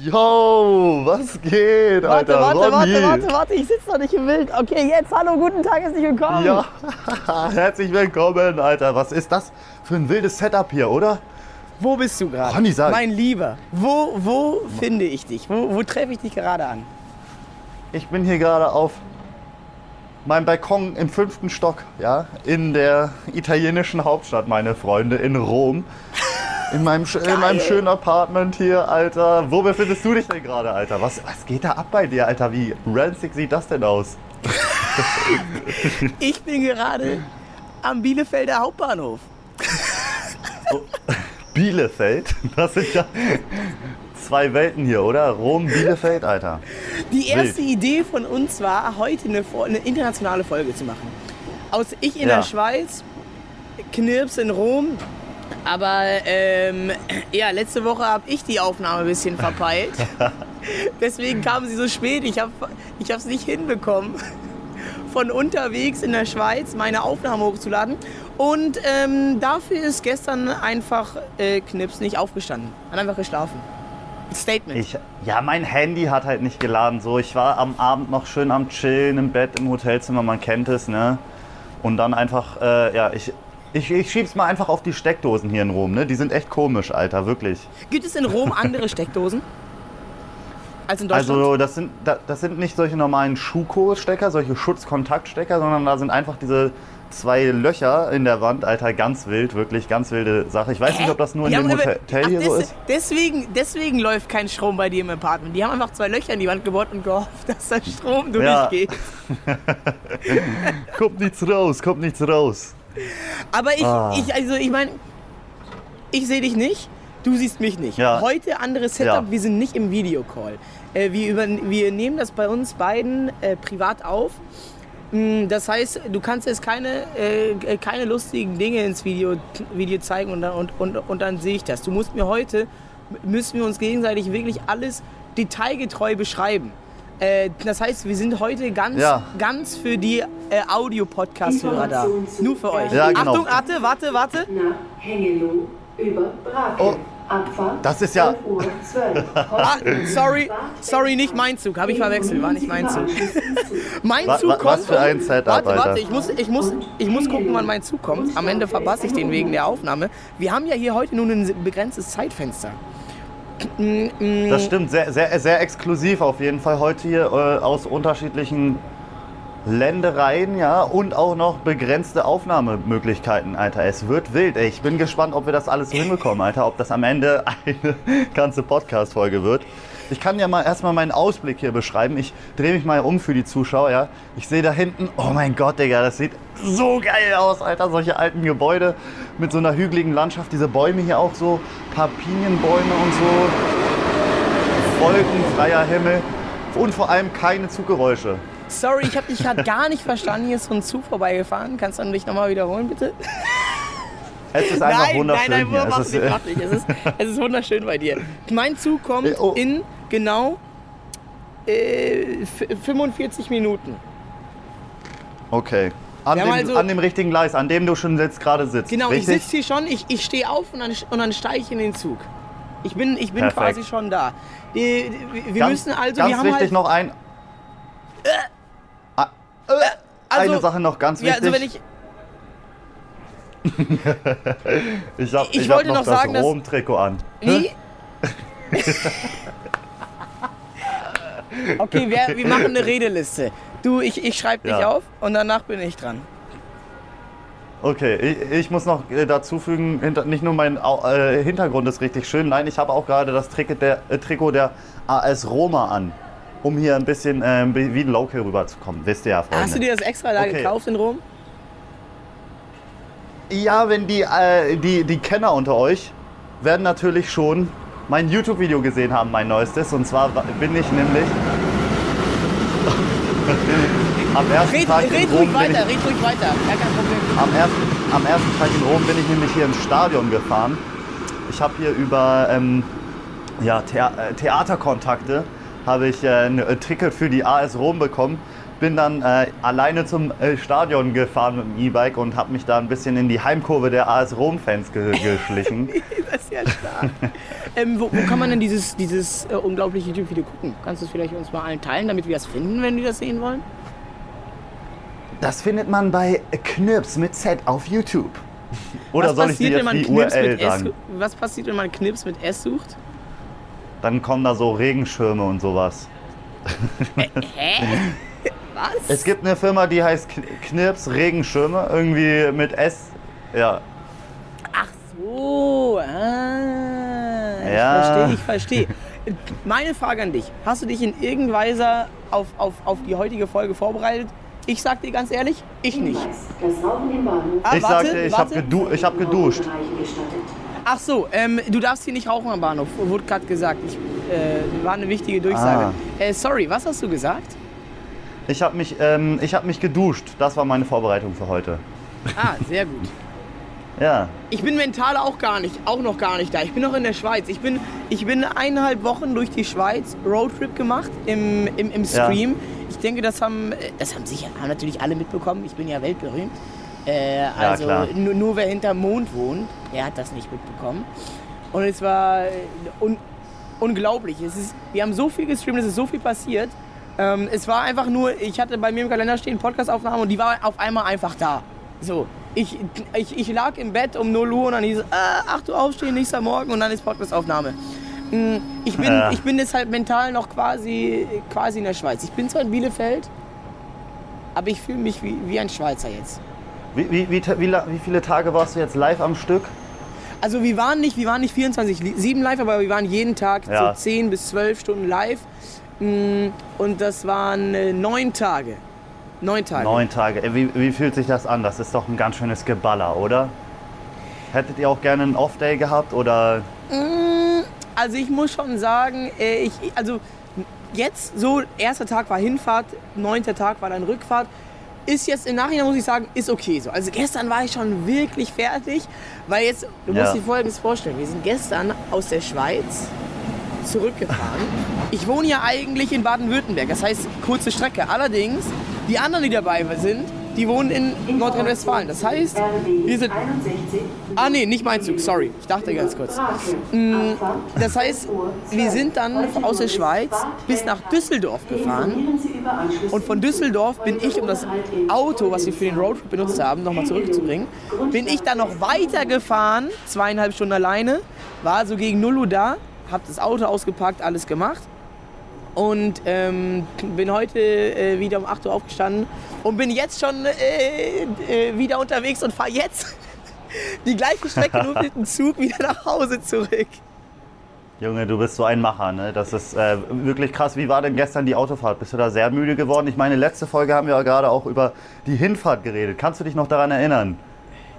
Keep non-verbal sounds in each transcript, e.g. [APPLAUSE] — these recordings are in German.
Yo, was geht, Warte, Alter? warte, Ronny. warte, warte, warte, ich sitze noch nicht im Bild. Okay, jetzt, hallo, guten Tag, herzlich willkommen. Ja, [LAUGHS] herzlich willkommen, Alter. Was ist das für ein wildes Setup hier, oder? Wo bist du gerade? Ronny, sag. Mein Lieber, wo, wo finde ich dich? Wo, wo treffe ich dich gerade an? Ich bin hier gerade auf meinem Balkon im fünften Stock, ja, in der italienischen Hauptstadt, meine Freunde, in Rom. In meinem, in meinem schönen Apartment hier, Alter. Wo befindest du dich denn gerade, Alter? Was, was geht da ab bei dir, Alter? Wie ranzig sieht das denn aus? Ich bin gerade am Bielefelder Hauptbahnhof. Bielefeld? Das sind ja zwei Welten hier, oder? Rom, Bielefeld, Alter. Die erste Idee von uns war, heute eine, eine internationale Folge zu machen. Aus ich in Ja. der Schweiz, Knirps in Rom. Aber ähm, ja, letzte Woche habe ich die Aufnahme ein bisschen verpeilt. [LAUGHS] Deswegen kam sie so spät. Ich habe es ich nicht hinbekommen, von unterwegs in der Schweiz meine Aufnahme hochzuladen. Und ähm, dafür ist gestern einfach äh, Knips nicht aufgestanden. Hat einfach geschlafen. Statement. Ich, ja, mein Handy hat halt nicht geladen. So, ich war am Abend noch schön am Chillen im Bett im Hotelzimmer, man kennt es, ne? Und dann einfach, äh, ja, ich, ich, ich schieb's mal einfach auf die Steckdosen hier in Rom, ne? Die sind echt komisch, Alter, wirklich. Gibt es in Rom [LAUGHS] andere Steckdosen? Als in Deutschland? Also, das sind, da- das sind nicht solche normalen Schuko-Stecker, solche Schutzkontaktstecker, sondern da sind einfach diese zwei Löcher in der Wand, Alter, ganz wild, wirklich ganz wilde Sache. Ich weiß nicht, ob das nur in Die dem haben aber- Hotel Ach, hier so ist. Deswegen, deswegen läuft kein Strom bei dir im Apartment. Die haben einfach zwei Löcher in die Wand gebohrt und gehofft, dass da Strom Ja. durchgeht. [LAUGHS] [LAUGHS] Kommt nichts raus, kommt nichts raus. Aber ich, Ah. ich also ich meine, ich sehe dich nicht, du siehst mich nicht. Ja. Heute anderes Setup, Ja. wir sind nicht im Videocall. Äh, wir, über, wir nehmen das bei uns beiden äh, privat auf. Mm, Das heißt, du kannst jetzt keine, äh, keine lustigen Dinge ins Video, Video zeigen und dann, und, und, und dann sehe ich das. Du musst mir heute, müssen wir uns gegenseitig wirklich alles detailgetreu beschreiben. Äh, das heißt, wir sind heute ganz, Ja. ganz für die äh, Audio-Podcast-Hörer da. Nur für euch. Ja, genau. Achtung, warte, warte, warte. nach Hengelo über Brakel. Oh, Abfahrt das ist ja- 12 Uhr 12. [LAUGHS] Ah, sorry, sorry, nicht mein Zug. Habe ich verwechselt, war nicht mein Zug. [LAUGHS] Mein Zug kommt. was für ein Setup, Warte, warte, ich muss, ich, muss, ich muss gucken, wann mein Zug kommt. Am Ende verpasse ich den wegen der Aufnahme. Wir haben ja hier heute nur ein begrenztes Zeitfenster. Das stimmt, sehr, sehr, sehr exklusiv auf jeden Fall heute hier äh, aus unterschiedlichen Ländereien, ja, und auch noch begrenzte Aufnahmemöglichkeiten, Alter. Es wird wild, ey. Ich bin gespannt, ob wir das alles hinbekommen, Alter, ob das am Ende eine [LAUGHS] ganze Podcast-Folge wird. Ich kann ja mal erstmal meinen Ausblick hier beschreiben. Ich drehe mich mal um für die Zuschauer, ja. Ich sehe da hinten, oh mein Gott, Digga, das sieht so geil aus, Alter. Solche alten Gebäude mit so einer hügeligen Landschaft. Diese Bäume hier auch so, paar Pinienbäume und so. Wolkenfreier Himmel und vor allem keine Zuggeräusche. sorry, ich habe dich gerade gar nicht verstanden. Hier ist so ein Zug vorbeigefahren. Kannst du mich nochmal wiederholen, bitte? Es ist einfach nein, wunderschön nein, nein, mach nicht, äh, mach nicht. Es ist, es ist wunderschön bei dir. Mein Zug kommt Äh, oh. in genau äh, f- 45 Minuten. okay. An Wir dem, also- an dem richtigen Gleis, an dem du schon jetzt gerade sitzt. Genau, ich richtig? sitze hier schon, ich, ich stehe auf und dann, und dann steige ich in den Zug. Ich bin, ich bin Perfekt. quasi schon da. Die, wir ganz, müssen also, ganz wir haben wichtig halt, noch ein. Ah, äh, also- eine Sache noch ganz ja, wichtig. also wenn ich, ich hab, ich ich hab wollte noch, noch das sagen, dass- Rom-Trikot an. wie? [LAUGHS] okay, wir, wir machen eine Redeliste. Du, ich, ich schreibe dich Ja. auf und danach bin ich dran. Okay, ich, ich muss noch äh, dazu fügen, nicht nur mein äh, Hintergrund ist richtig schön, nein, ich habe auch gerade das Trikot der, äh, Trikot der AS Roma an, um hier ein bisschen äh, wie ein Local rüberzukommen. Wisst ihr ja, Freunde. Hast du dir das extra da Okay. gekauft in Rom? Ja, wenn die, äh, die, die Kenner unter euch werden natürlich schon mein YouTube-Video gesehen haben, mein neuestes. Und zwar bin ich nämlich [LAUGHS] am ersten Red, Tag in red Rom ruhig bin weiter, ich, red ruhig weiter. Gar kein Problem. am, ersten, am ersten Tag in Rom bin ich nämlich hier ins Stadion gefahren. Ich habe hier über ähm, ja, Thea äh, Theaterkontakte habe ich äh, ein äh, Ticket für die AS Rom bekommen. Bin dann äh, alleine zum äh, Stadion gefahren mit dem E-Bike und habe mich da ein bisschen in die Heimkurve der AS Rom-Fans ge [LAUGHS] geschlichen. [LAUGHS] das ist ja stark. ähm, wo, wo kann man denn dieses, dieses äh, unglaubliche YouTube-Video gucken? Kannst du es vielleicht uns mal allen teilen, damit wir das finden, wenn die das sehen wollen? Das findet man bei Knirps mit Z auf YouTube. Oder was soll ich dir jetzt wenn man die Knips URL sagen? was passiert, wenn man Knips mit S sucht? Dann kommen da so Regenschirme und sowas. Hä? [LAUGHS] Was? Es gibt eine Firma, die heißt Knirps Regenschirme, irgendwie mit S. Ja, Ach so, ah, ich Ja. verstehe, ich verstehe. Meine Frage an dich, hast du dich in irgendeiner Weise auf, auf, auf die heutige Folge vorbereitet? Ich sag dir ganz ehrlich, ich nicht. Hinweis, das Rauchen im Bahnhof Ah, ich warte, sagte, ich habe gedu ich hab geduscht. Ach so, ähm, du darfst hier nicht rauchen am Bahnhof, wurde gerade gesagt. Ich, äh, war eine wichtige Durchsage. Ah. Äh, sorry, was hast du gesagt? Ich habe mich, ähm, ich hab mich geduscht. Das war meine Vorbereitung für heute. Ah, sehr gut. [LAUGHS] Ja. Ich bin mental auch gar nicht, auch noch gar nicht da. Ich bin noch in der Schweiz. Ich bin, ich bin eineinhalb Wochen durch die Schweiz Roadtrip gemacht im, im, im Ja. Stream. Ich denke, das haben, das haben sicher, haben natürlich alle mitbekommen. Ich bin ja weltberühmt. Äh, also klar. nur, nur wer hinterm Mond wohnt, der hat das nicht mitbekommen. Und es war un, unglaublich. Es ist, wir haben so viel gestreamt, es ist so viel passiert. Ähm, es war einfach nur, ich hatte bei mir im Kalender stehen Podcastaufnahme und die war auf einmal einfach da. So, ich, ich, ich lag im Bett um 0 Uhr und dann hieß es, äh, 8 Uhr aufstehen, nächster Morgen und dann ist Podcastaufnahme. Mm, Ich bin, Ja. ich bin deshalb mental noch quasi, quasi in der Schweiz. Ich bin zwar in Bielefeld, aber ich fühle mich wie, wie ein Schweizer jetzt. Wie, wie, wie, wie, wie viele Tage warst du jetzt live am Stück? Also wir waren nicht, wir waren nicht 24-7 live, aber wir waren jeden Tag Ja. so 10 bis 12 Stunden live. Mm, Und das waren äh, neun Tage. Neun Tage. Neun Tage. Ey, Wie, wie fühlt sich das an? Das ist doch ein ganz schönes Geballer, oder? Hättet ihr auch gerne einen Off-Day gehabt oder? Mm, Also ich muss schon sagen, äh, ich, also jetzt so, erster Tag war Hinfahrt, neunter Tag war dann Rückfahrt. Ist jetzt im Nachhinein, muss ich sagen, ist okay so. Also gestern war ich schon wirklich fertig, weil jetzt, du musst Ja. dir Folgendes vorstellen, wir sind gestern aus der Schweiz zurückgefahren. Ich wohne ja eigentlich in Baden-Württemberg, das heißt kurze Strecke. Allerdings, die anderen, die dabei sind, die wohnen in Nordrhein-Westfalen. Das heißt, wir sind... 61. Ah nee, nicht mein Zug, sorry. Ich dachte ganz kurz. Abfahrt Das heißt, 12 Uhr wir 12. sind dann aus der Schweiz bis nach Düsseldorf gefahren. Und von Düsseldorf bin ich, um das Auto, was wir für den Roadtrip benutzt haben, nochmal zurückzubringen, bin ich dann noch weiter gefahren, zweieinhalb Stunden alleine, war so gegen 0 Uhr da, hab das Auto ausgepackt, alles gemacht und ähm, [LAUGHS] bin heute äh, wieder um 8 Uhr aufgestanden und bin jetzt schon äh, äh, wieder unterwegs und fahre jetzt [LAUGHS] die gleiche Strecke nur mit dem Zug wieder nach Hause zurück. Junge, du bist so ein Macher, ne? Das ist äh, wirklich krass. Wie war denn gestern die Autofahrt? Bist du da sehr müde geworden? Ich meine, letzte Folge haben wir ja gerade auch über die Hinfahrt geredet. Kannst du dich noch daran erinnern?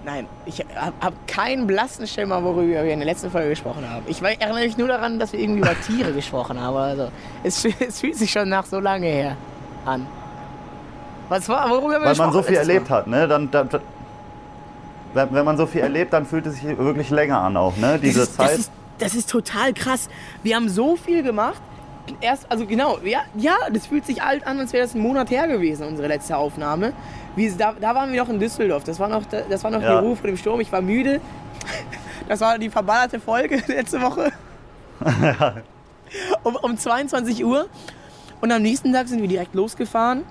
Nein, ich habe hab keinen blassen Schimmer, worüber wir in der letzten Folge gesprochen haben. Ich erinnere mich nur daran, dass wir irgendwie über [LAUGHS] Tiere gesprochen haben. Also, es, es fühlt sich schon nach so lange her an. Was war, worüber haben wir Weil man so viel erlebt Mal? hat, ne? Dann, dann, wenn, wenn man so viel erlebt, dann fühlt es sich wirklich länger an auch, ne? Diese das ist, Zeit. Das ist, das ist total krass. Wir haben so viel gemacht. Erst, also genau, ja, ja, das fühlt sich alt an, als wäre das ein Monat her gewesen, unsere letzte Aufnahme. Wie, da, da waren wir noch in Düsseldorf. Das war noch, das war noch Ja. die Ruhe vor dem Sturm. Ich war müde. [LAUGHS] Das war die verballerte Folge [LAUGHS] letzte Woche. [LAUGHS] um, um 22 Uhr. Und am nächsten Tag sind wir direkt losgefahren.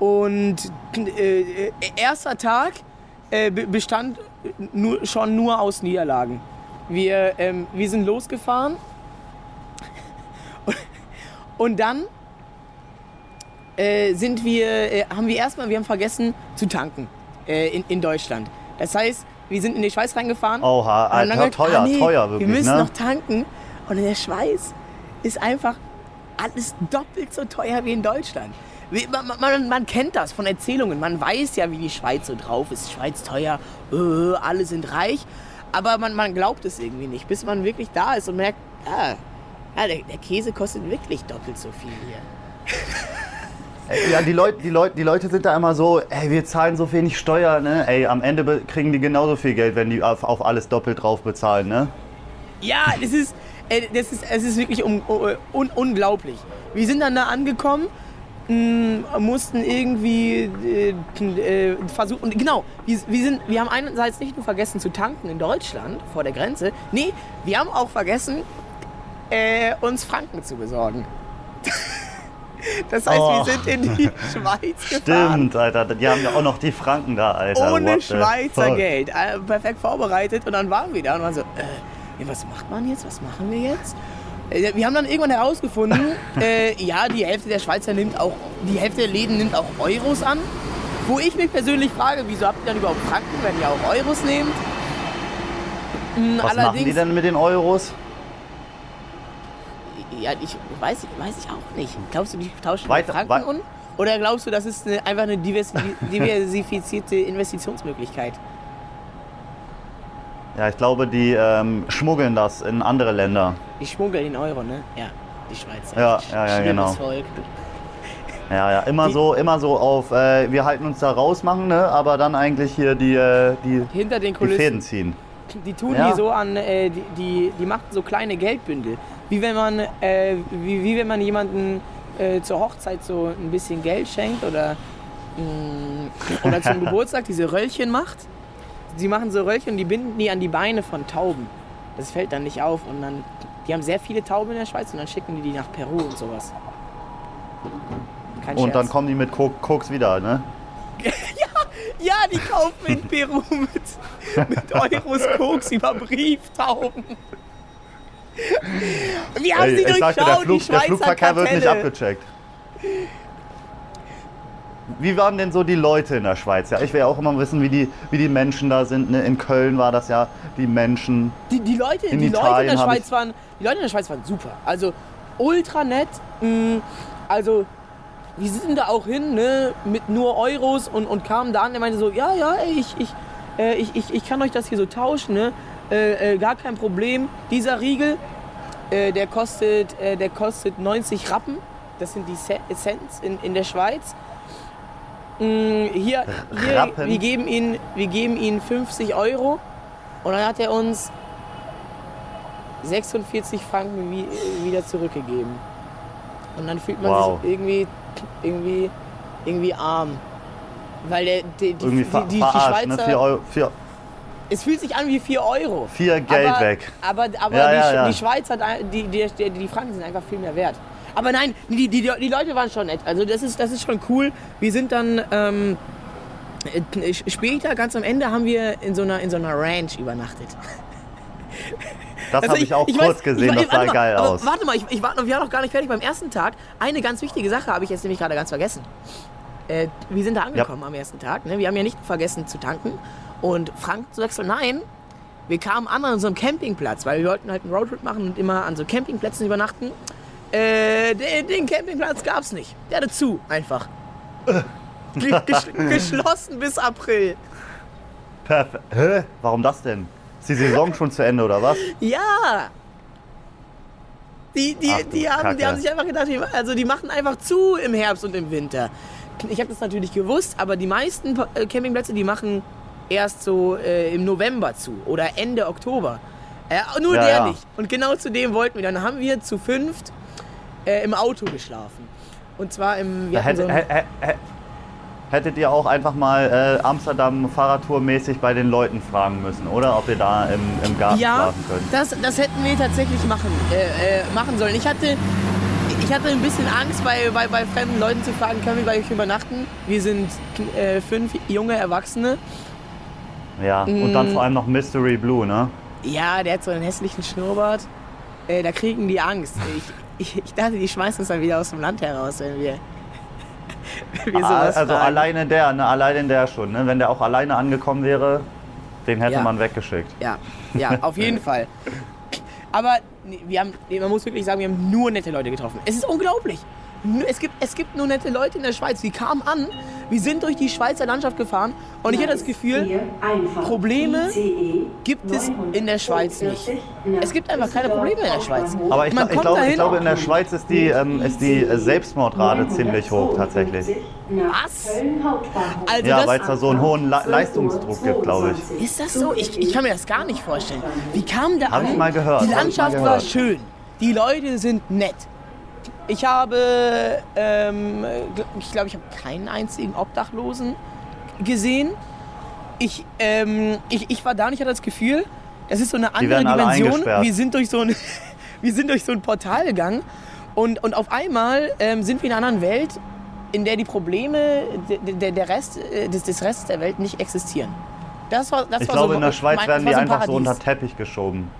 Und äh, erster Tag äh, be- bestand nur, schon nur aus Niederlagen. Wir, ähm, wir sind losgefahren und dann äh, sind wir, äh, haben wir erstmal, wir haben vergessen zu tanken äh, in, in Deutschland. Das heißt, wir sind in die Schweiz reingefahren. Oha, Alter, gesagt, teuer, ah, nee, teuer wirklich, Wir müssen ne? noch tanken. Und in der Schweiz ist einfach alles doppelt so teuer wie in Deutschland. Man, man, man kennt das von Erzählungen. Man weiß ja, wie die Schweiz so drauf ist. Schweiz teuer, äh, alle sind reich. Aber man, man glaubt es irgendwie nicht, bis man wirklich da ist und merkt, ah, ja, der, der Käse kostet wirklich doppelt so viel hier. Ey, Ja, die Leute, die, Leute, die Leute sind da immer so, ey, wir zahlen so wenig Steuer, ne? Ey, am Ende kriegen die genauso viel Geld, wenn die auf, auf alles doppelt drauf bezahlen, ne? Ja, das ist, äh, das ist, es ist wirklich un, un, unglaublich. Wir sind dann da angekommen mh, mussten irgendwie äh, äh, versuchen. Und genau, wir, wir, sind, wir haben einerseits nicht nur vergessen zu tanken in Deutschland vor der Grenze. Nee, wir haben auch vergessen, äh, uns Franken zu besorgen. [LAUGHS] Das heißt, Oh. wir sind in die [LAUGHS] Schweiz gefahren. Stimmt, Alter. Die haben ja auch noch die Franken da, Alter. Ohne What Schweizer? Geld. Äh, perfekt vorbereitet. Und dann waren wir da und waren so, äh, was macht man jetzt? Was machen wir jetzt? Äh, Wir haben dann irgendwann herausgefunden, [LAUGHS] äh, ja, die Hälfte der Schweizer nimmt auch, die Hälfte der Läden nimmt auch Euros an. Wo ich mich persönlich frage, wieso habt ihr dann überhaupt Franken, wenn ihr auch Euros nehmt? Mm, Was machen die denn mit den Euros? Ja, ich weiß, weiß ich auch nicht. Glaubst du, die tauschen Weiter- Franken um? Oder glaubst du, das ist eine, einfach eine diversi [LAUGHS] diversifizierte Investitionsmöglichkeit? Ja, ich glaube, die ähm, schmuggeln das in andere Länder. Die schmuggeln in Euro, ne? Ja, die Schweizer. Ja, ja, ja, genau. Volk. Ja, ja, immer Die- so, immer so auf, äh, wir halten uns da rausmachen, ne? aber dann eigentlich hier die, äh, die, Hinter den die Kulissen. Fäden ziehen. Die tun Ja. die so an, äh, die, die, die machen so kleine Geldbündel. Wie wenn man, äh, wie, wie wenn man jemanden äh, zur Hochzeit so ein bisschen Geld schenkt oder, mh, oder zum [LAUGHS] Geburtstag diese Röllchen macht. Sie machen so Röllchen und die binden die an die Beine von Tauben. Das fällt dann nicht auf und dann, die haben sehr viele Tauben in der Schweiz und dann schicken die die nach Peru und sowas. Kein Und dann kommen die mit Kok Koks wieder, ne? [LAUGHS] Ja, die kaufen in Peru mit, mit Euros Koks über Brieftauben. Wir haben Ey, sie sagte, der, durchschaut, Flug, der Flugverkehr wird nicht Kartelle. abgecheckt. Wie waren denn so die Leute in der Schweiz? Ja, ich will ja auch immer wissen, wie die, wie die Menschen da sind. Ne? In Köln war das ja die Menschen. Die, die, Leute, In die Leute in der Schweiz waren, die Leute in der Schweiz waren super. Also ultra nett. mh, Also wir sind da auch hin, ne, mit nur Euros und, und kamen da an. Der meinte so, ja, ja, ich, ich, äh, ich, ich, ich kann euch das hier so tauschen, ne? Äh, äh, gar kein Problem. Dieser Riegel, äh, der kostet, äh, der kostet 90 Rappen. Das sind die Ce- Cents in, in der Schweiz. Mm, hier, hier wir, geben ihn, wir geben ihn 50 Euro. Und dann hat er uns 46 Franken wie, wieder zurückgegeben. Und dann fühlt man Wow. sich irgendwie, irgendwie, irgendwie arm. Weil der, die, die, die, die. Ne? Schweizer, Vier, Euro, vier, es fühlt sich an wie 4 Euro. vier Geld aber, weg. Aber, aber Ja, die, ja, ja. die Schweiz hat, die, die, die, Franken sind einfach viel mehr wert. Aber nein, die, die, die Leute waren schon nett. Also das ist, das ist schon cool. Wir sind dann ähm, äh, später, ganz am Ende, haben wir in so einer, in so einer Ranch übernachtet. Das Also habe ich, auch kurz weiß- gesehen, ich- das sah warte mal, geil aus. Warte mal, ich, ich war, wir waren noch gar nicht fertig beim ersten Tag. Eine ganz wichtige Sache habe ich jetzt nämlich gerade ganz vergessen. Äh, wir sind da angekommen am ersten Tag. Ne? Wir haben ja nicht vergessen zu tanken und Frank zu wechseln. Nein, wir kamen an an so einem Campingplatz, weil wir wollten halt einen Roadtrip machen und immer an so Campingplätzen übernachten. Äh, den, den Campingplatz gab es nicht. Der hatte zu, einfach. [LAUGHS] Ge- gesch geschlossen bis April. Perfekt. Hä? Warum das denn? Ist die Saison schon zu Ende oder was? Ja. Die, die, Ach die, haben, die haben sich einfach gedacht, also die machen einfach zu im Herbst und im Winter. Ich habe das natürlich gewusst, aber die meisten äh, Campingplätze, die machen erst so äh, im November zu oder Ende Oktober. Äh, nur Ja, der ja. nicht. Und genau zu dem wollten wir. Dann haben wir zu fünft äh, im Auto geschlafen. Und zwar im. So hätte, ein, hä- hä- hä- hättet ihr auch einfach mal äh, Amsterdam Fahrradtour-mäßig bei den Leuten fragen müssen, oder? Ob ihr da im, im Garten ja, schlafen könnt. das, das hätten wir tatsächlich machen, äh, äh, machen sollen. Ich hatte, ich hatte ein bisschen Angst, bei, bei, bei fremden Leuten zu fragen, können wir bei euch übernachten? Wir sind äh, fünf junge Erwachsene. Ja, und dann Mm. vor allem noch Mystery Blue, ne? Ja, der hat so einen hässlichen Schnurrbart. Äh, da kriegen die Angst. Ich, [LAUGHS] ich, ich dachte, die schmeißen uns dann wieder aus dem Land heraus, wenn wir, [LAUGHS] wenn wir sowas also fragen. alleine der, ne? Alleine der schon, ne? Wenn der auch alleine angekommen wäre, den hätte Ja. man weggeschickt. Ja, ja, auf jeden [LAUGHS] Fall. Aber nee, wir haben, nee, man muss wirklich sagen, wir haben nur nette Leute getroffen. Es ist unglaublich. Es gibt, es gibt nur nette Leute in der Schweiz. Wir kamen an, wir sind durch die Schweizer Landschaft gefahren und ich hatte das Gefühl, Probleme gibt es in der Schweiz nicht. Es gibt einfach keine Probleme in der Schweiz. Aber ich, ich, glaube, ich glaube, in der Schweiz ist die, ähm, ist die äh, Selbstmordrate ziemlich hoch tatsächlich. Was? Also Ja, weil es da so einen hohen Le Leistungsdruck gibt, glaube ich. Ist das so? Ich, ich kann mir das gar nicht vorstellen. Wie kam da Hab an? ich mal gehört, Die Landschaft war gehört. schön. Die Leute sind nett. Ich habe, ähm, ich glaube, ich habe keinen einzigen Obdachlosen gesehen. Ich, ähm, ich, ich war da und ich hatte das Gefühl, das ist so eine andere Dimension. Wir sind durch so ein, [LAUGHS] wir sind durch so ein Portal gegangen und, und auf einmal ähm, sind wir in einer anderen Welt, in der die Probleme de- de- der Rest, äh, des, des Restes der Welt nicht existieren. Das war, das Ich war glaube, so, in der Schweiz mein- werden die so ein einfach so unter Paradies. Teppich geschoben.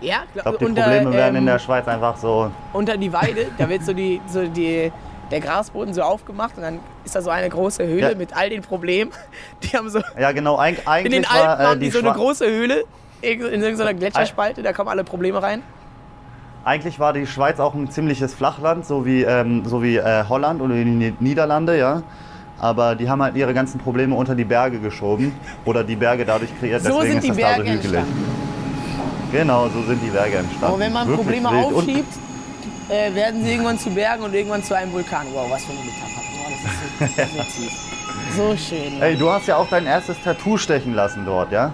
Ja, Ich glaube, die unter, Probleme werden in ähm, der Schweiz einfach so. unter die Weide, da wird so, die, so die, der Grasboden so aufgemacht und dann ist da so eine große Höhle Ja. mit all den Problemen. [LAUGHS] Die haben so, Ja, genau. Eig in eigentlich den Alpen war, äh, haben die die so eine große Höhle in irgendeiner Gletscherspalte, da kommen alle Probleme rein. Eigentlich war die Schweiz auch ein ziemliches Flachland, so wie, ähm, so wie äh, Holland oder die Ni- Niederlande, ja. Aber die haben halt ihre ganzen Probleme unter die Berge geschoben oder die Berge dadurch kreiert. So Deswegen sind die ist das da so Berge hügelig. entstanden. Genau, so sind die Berge entstanden. Aber wenn man Wirklich Probleme wild. Und- aufschiebt, äh, werden sie irgendwann zu Bergen und irgendwann zu einem Vulkan. Wow, was für eine Metapher. Oh, das ist so, [LAUGHS] so schön. Ey, du hast ja auch dein erstes Tattoo stechen lassen dort, ja?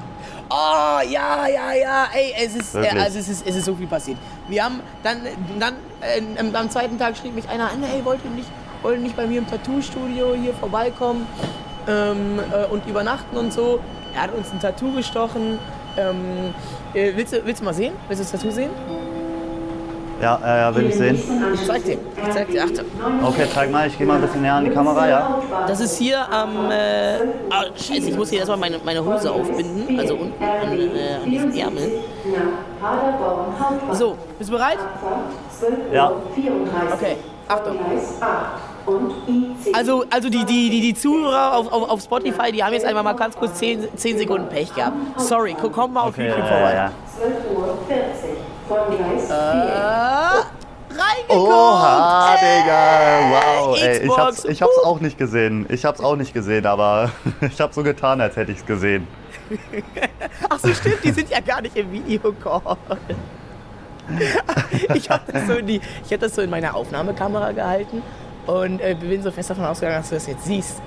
Oh, ja, ja, ja. Ey, es ist, äh, also es ist, es ist so viel passiert. Wir haben dann, dann äh, am- zweiten Tag schrieb mich einer an, ey, wollt ihr nicht, wollt ihr nicht bei mir im Tattoo-Studio hier vorbeikommen ähm, äh, und übernachten und so. Er hat uns ein Tattoo gestochen. Ähm, äh, willst, du, willst du mal sehen? Willst du das Tattoo sehen? Ja, äh, ja, will ich sehen. Ich zeig dir. Ich zeig dir. Achtung. Okay, zeig mal, ich gehe mal ein bisschen näher an die Kamera, ja? Das ist hier am. Äh, ah, scheiße, ich muss hier erstmal meine, meine Hose aufbinden. Also unten an, äh, an diesen Ärmel. So, bist du bereit? Ja. Okay, Achtung. Gleis 8 und IC. Also, also die, die, die, die Zuhörer auf, auf, auf Spotify, die haben jetzt einmal mal ganz kurz 10, 10 Sekunden Pech gehabt. Sorry, komm, mal auf Okay, YouTube vorbei. ja, ja. 12.40 Uhr von Gleis 4. Äh, reingeguckt! Oha, Ey, Digga! Wow, ey, ich hab's, ich hab's auch nicht gesehen. Ich hab's auch nicht gesehen, aber [LAUGHS] ich hab so getan, als hätte ich's gesehen. [LAUGHS] Ach so, stimmt, die sind ja gar nicht im Videocall. [LAUGHS] Ich habe das, so in die- ich hab das so in meiner Aufnahmekamera gehalten und äh, bin so fest davon ausgegangen, dass du das jetzt siehst.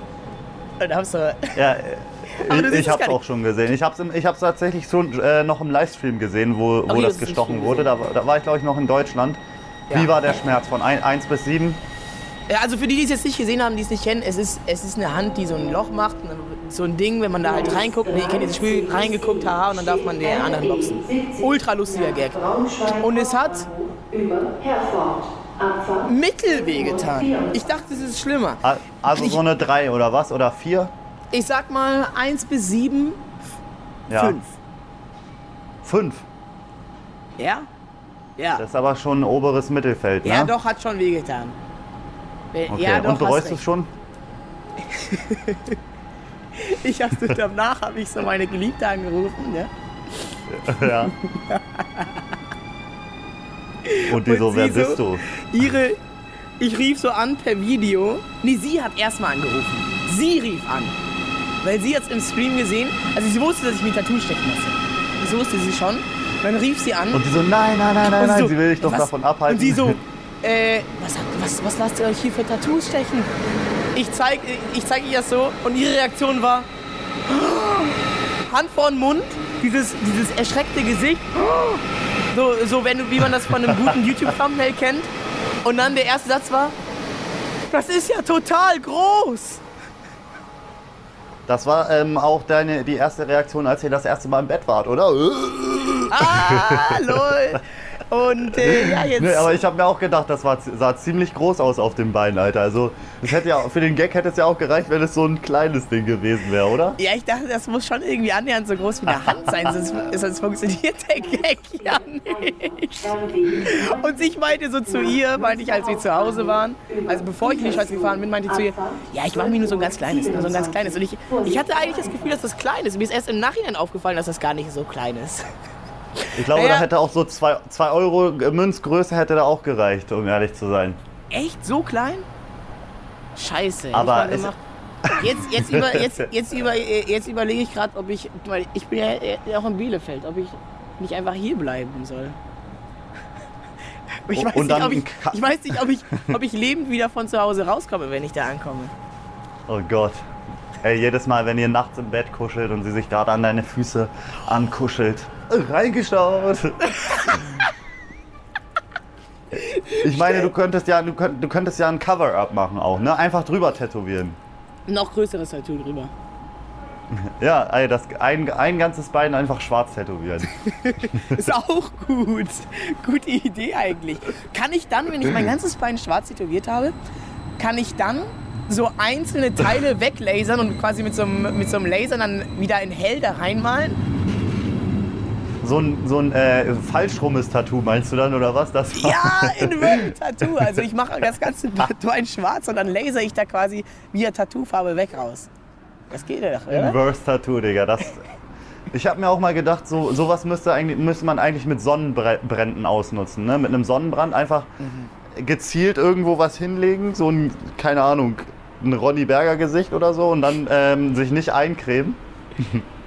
Und hab so, Ja, [LAUGHS] du ich, ich es hab's auch schon gesehen. Ich hab's, im, ich hab's tatsächlich schon äh, noch im Livestream gesehen, wo, wo hier das gestochen wurde. Da, war- da war ich, glaube ich, noch in Deutschland. Wie Ja. war der Schmerz? Von 1 bis 7? Ja, also für die, die es jetzt nicht gesehen haben, die es nicht kennen, es ist, es ist eine Hand, die so ein Loch macht. So ein Ding, wenn man da halt reinguckt, ihr kennt dieses Spiel, reingeguckt, haha, und dann darf man den anderen boxen. Ultra lustiger Gag. Und es hat über Herford. Abfahrt Mittelweh getan. Ich dachte, es ist schlimmer. Also Ich- so eine 3 oder was? Oder 4? Ich sag mal 1 bis 7, Ja. 5. 5. Ja? Ja. Das ist aber schon oberes Mittelfeld, ne? Ja, doch, hat schon weh getan. Okay. Ja, doch, Und bereust du es schon? [LAUGHS] Ich hab so, danach habe ich so meine Geliebte angerufen, ne? [LAUGHS] ja. [LAUGHS] Und die Und so, sie wer so- bist du? Ihre, ich rief so an per Video. Nee, sie hat erstmal angerufen. Sie rief an. Weil sie jetzt im Stream gesehen, also sie wusste, dass ich mir ein Tattoo stechen lasse. Das wusste sie schon. Dann rief sie an. Und die so, nein, nein, nein, nein, nein, so, sie will dich doch was? davon abhalten. Und sie so, [LAUGHS] äh, was, was, was lasst ihr euch hier für Tattoos stechen? Ich zeig, ich zeig ihr das so und ihre Reaktion war [GASPS] Hand vor den Mund, dieses, dieses erschreckte Gesicht. So, so wenn du, wie man das von einem guten YouTube-Thumbnail kennt. Und dann der erste Satz war, das ist ja total groß. Das war ähm, auch deine, die erste Reaktion, als ihr das erste Mal im Bett wart, oder? Ah, lol. Und äh, ja, jetzt. Nee, aber ich habe mir auch gedacht, das war, sah ziemlich groß aus auf dem Bein, Alter. Also das hätte ja, für den Gag hätte es ja auch gereicht, wenn es so ein kleines Ding gewesen wäre, oder? Ja, ich dachte, das muss schon irgendwie annähernd so groß wie eine Hand sein, sonst, sonst funktioniert der Gag ja nicht. Und ich meinte so zu ihr, meinte ich, als wir zu Hause waren, also bevor ich in die Schweiz gefahren bin, meinte ich zu ihr, ja, ich mache mir nur so ein ganz kleines, nur so ein ganz kleines. Und ich, ich hatte eigentlich das Gefühl, dass das klein ist. Mir ist erst im Nachhinein aufgefallen, dass das gar nicht so klein ist. Ich glaube, Ja, ja. da hätte auch so 2 Euro Münzgröße hätte da auch gereicht, um ehrlich zu sein. Echt? So klein? Scheiße. Aber. Jetzt, jetzt, über, jetzt, jetzt, über, jetzt überlege ich gerade, ob ich, weil ich bin ja auch in Bielefeld, ob ich nicht einfach hier bleiben soll. Ich weiß, nicht, ob ich, ich weiß nicht, ob ich, ob ich lebend wieder von zu Hause rauskomme, wenn ich da ankomme. Oh Gott. Ey, jedes Mal, wenn ihr nachts im Bett kuschelt und sie sich gerade an deine Füße ankuschelt. Reingeschaut. Ich meine, du könntest ja, du, könnt, du könntest ja ein Cover-Up machen auch, ne? Einfach drüber tätowieren. Noch größeres Tattoo drüber. [LAUGHS] Ja, ey, das, ein, ein ganzes Bein einfach schwarz tätowieren. [LAUGHS] Ist auch gut. Gute Idee eigentlich. Kann ich dann, wenn ich mein ganzes Bein schwarz tätowiert habe, kann ich dann so einzelne Teile weglasern und quasi mit so einem, mit so einem Laser dann wieder in hell da reinmalen? So ein, so ein äh, falschrummes Tattoo meinst du dann oder was? Das Ja, in Tattoo. Also ich mache das ganze [LAUGHS] Bein schwarz und dann laser ich da quasi via Tattoofarbe weg raus. Das geht ja doch, oder? Inverse Tattoo, Digga. Das, ich habe mir auch mal gedacht, so, sowas müsste, eigentlich, müsste man eigentlich mit Sonnenbränden ausnutzen. Ne? Mit einem Sonnenbrand einfach gezielt irgendwo was hinlegen, so ein, keine Ahnung, ein Ronny Berger Gesicht oder so und dann ähm, sich nicht eincremen. [LAUGHS]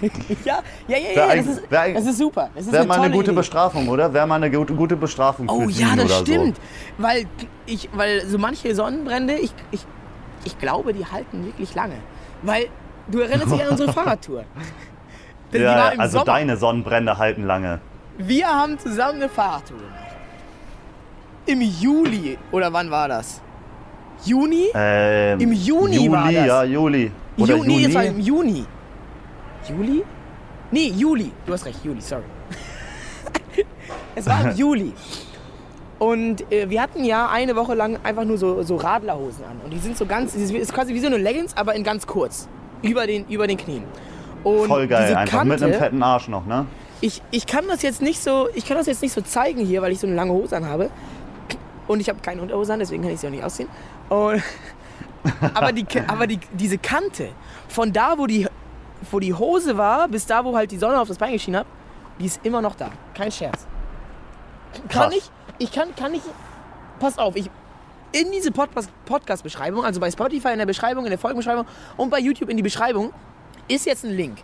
[LAUGHS] Ja, ja, ja, ja das, ist, das ist super. Das ist Wäre eine mal eine gute Idee. Bestrafung, oder? Wäre mal eine gute, gute Bestrafung Oh für ja, Dean das stimmt. Weil ich, weil so manche Sonnenbrände, ich, ich, ich glaube, die halten wirklich lange. Weil du erinnerst dich an unsere [LAUGHS] Fahrradtour. so. Die Ja, also Sommer. deine Sonnenbrände halten lange. Wir haben zusammen eine Fahrradtour gemacht. Im Juli, oder wann war das? Juni? Ähm, Im Juni Juli, war das. ja, Juli. Oder Juni, Juni? im Juni. Juli? Nee, Juli. Du hast recht, Juli, sorry. [LAUGHS] es war im [LAUGHS] Juli. Und äh, wir hatten ja eine Woche lang einfach nur so, so Radlerhosen an. Und die sind so ganz, das ist quasi wie so eine Leggings, aber in ganz kurz. Über den, über den Knien. Und Voll geil, einfach mit einem Kante- fetten Arsch noch, ne? ich, ich kann das jetzt nicht so, ich kann das jetzt nicht so zeigen hier, weil ich so eine lange Hose anhabe. Und ich habe keine Unterhose an, deswegen kann ich sie auch nicht ausziehen. Und, [LAUGHS] aber die, aber die, diese Kante, von da, wo die, wo die Hose war, bis da, wo halt die Sonne auf das Bein geschienen hat, die ist immer noch da. Kein Scherz. Kann Krass. ich, ich kann, kann ich, pass auf, ich, in diese Podcast- Podcast-Beschreibung, also bei Spotify in der Beschreibung, in der Folgenbeschreibung und bei YouTube in die Beschreibung, ist jetzt ein Link.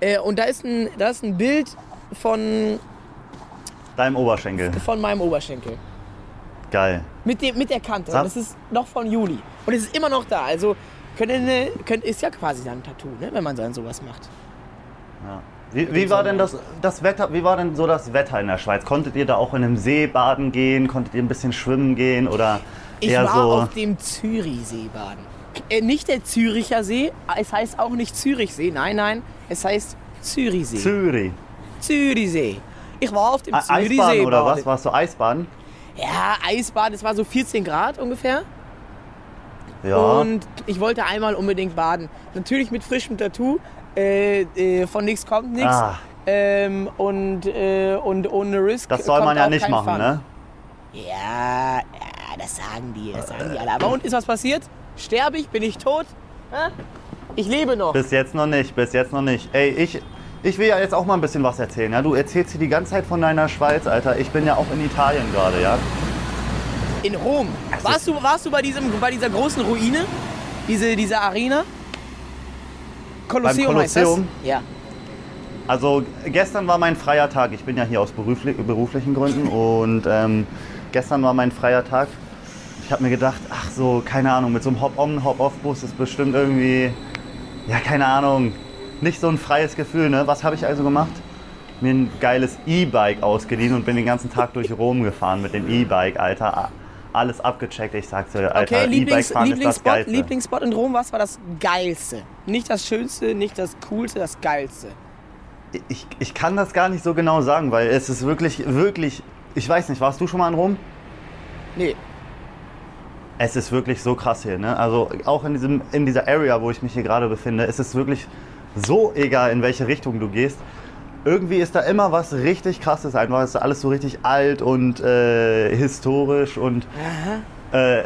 Äh, und da ist ein, da ist ein Bild von, Deinem Oberschenkel. von meinem Oberschenkel. Geil. Mit, dem, mit der Kante. Sag- das ist noch von Juli. Und es ist immer noch da. Also könnte, könnte, ist ja quasi dann ein Tattoo, ne, wenn man dann sowas macht. Ja. Wie, wie war denn das, das Wetter, wie war denn so das Wetter in der Schweiz? Konntet ihr da auch in einem See baden gehen? Konntet ihr ein bisschen schwimmen gehen oder Ich war so? auf dem Zürichsee baden. Äh, nicht der Züricher See, es heißt auch nicht Zürichsee. Nein, nein, es heißt Zürichsee. Zürich. Zürichsee. Ich war auf dem Zürichsee Eisbaden oder was? Warst du Eisbaden? Ja, Eisbaden, es war so 14 Grad ungefähr. Ja. Und ich wollte einmal unbedingt baden. Natürlich mit frischem Tattoo. Äh, äh, von nichts kommt nichts. Ah. Ähm, und, äh, und ohne Risk. das soll man ja nicht machen, Fun. ne? Ja, ja, das sagen die, das sagen die alle. Aber und ist was passiert? Sterbe ich? Bin ich tot? Ich lebe noch. Bis jetzt noch nicht, bis jetzt noch nicht. Ey, ich, ich will ja jetzt auch mal ein bisschen was erzählen. Ja? Du erzählst hier die ganze Zeit von deiner Schweiz, Alter. Ich bin ja auch in Italien gerade, ja. In Rom. Warst du, warst du bei, diesem, bei dieser großen Ruine? Diese, diese Arena? Kolosseum, heißt Kolosseum? Ja. Also gestern war mein freier Tag. Ich bin ja hier aus berufli beruflichen Gründen und ähm, gestern war mein freier Tag. Ich habe mir gedacht, ach so, keine Ahnung, mit so einem Hop-on, Hop-off-Bus ist bestimmt irgendwie, ja, keine Ahnung, nicht so ein freies Gefühl. Ne? Was habe ich also gemacht? Mir ein geiles E-Bike ausgeliehen und bin den ganzen Tag durch Rom gefahren mit dem E-Bike, Alter. Alles abgecheckt, ich sag's dir, Alter. Okay, Lieblings, ist das Lieblingsspot. Lieblingsspot in Rom, was war das Geilste? Nicht das Schönste, nicht das Coolste, das Geilste. Ich, ich kann das gar nicht so genau sagen, weil es ist wirklich, wirklich, ich weiß nicht, warst du schon mal in Rom? Nee. Es ist wirklich so krass hier, ne? Also auch in, diesem, in dieser Area, wo ich mich hier gerade befinde, ist es wirklich so egal, in welche Richtung du gehst. Irgendwie ist da immer was richtig krasses einfach. Es ist alles so richtig alt und äh, historisch und äh,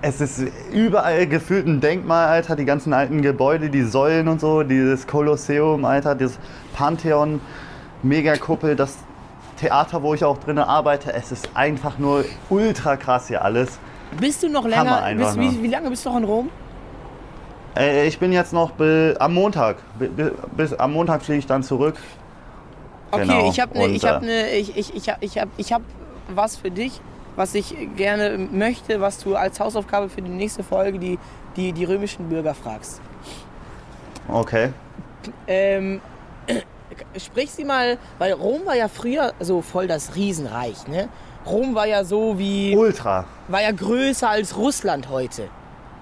es ist überall gefühlt ein Denkmal, Alter. Die ganzen alten Gebäude, die Säulen und so, dieses Kolosseum, Alter, das Pantheon, Megakuppel, das Theater, wo ich auch drin arbeite. Es ist einfach nur ultra krass hier alles. Bist du noch länger? Bist, wie, wie lange bist du noch in Rom? Äh, ich bin jetzt noch am Montag. Bi- bi- Bis am Montag fliege ich dann zurück. Okay, Genau. ich habe ne, ich hab äh, ne, ich, ich, ich hab, ich hab, ich hab was für dich, was ich gerne möchte, was du als Hausaufgabe für die nächste Folge die, die, die römischen Bürger fragst. Okay. Ähm, [CLEARS THROAT] sprich sie mal, weil Rom war ja früher so voll das Riesenreich, ne? Rom war ja so wie, Ultra. war ja größer als Russland heute.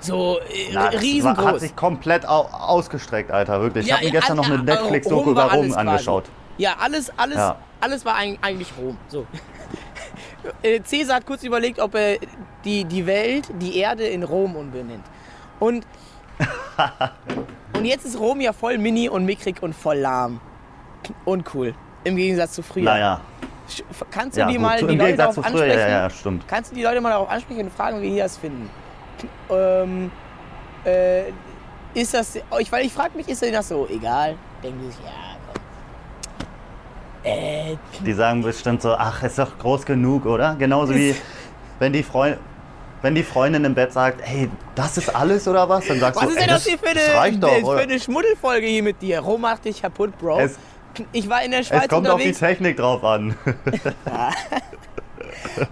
So äh, Na, das war, riesengroß. hat sich komplett au ausgestreckt, Alter, wirklich. Ich Ja, habe mir gestern noch eine all- Netflix-Doku über Rom alles quasi. angeschaut. Ja, alles, alles, Ja. alles war eig- eigentlich Rom. So. [LAUGHS] Äh, Cäsar hat kurz überlegt, ob er die, die Welt, die Erde in Rom umbenennt. Und, [LAUGHS] und jetzt ist Rom ja voll mini und mickrig und voll lahm. Und cool. Im Gegensatz zu früher. Naja, Kannst du ja, die mal die Leute darauf ansprechen? ja, ja, stimmt. Kannst du die Leute mal darauf ansprechen und fragen, wie die das finden? Ähm, äh, ist das, ich, weil ich frage mich, ist denen das so egal? Denken die sich, ja, komm. Äh, Die sagen bestimmt so, ach, ist doch groß genug, oder? Genauso wie wenn die Freundin. Wenn die Freundin im Bett sagt, hey, das ist alles oder was? Dann sagst was du, ist ey, denn das hier für eine, reicht doch, für eine Schmuddelfolge hier mit dir? Rom macht dich kaputt, Bro. Es- ich war in der Schweiz Es kommt auf die unterwegs, Technik drauf an. [LAUGHS] [LAUGHS]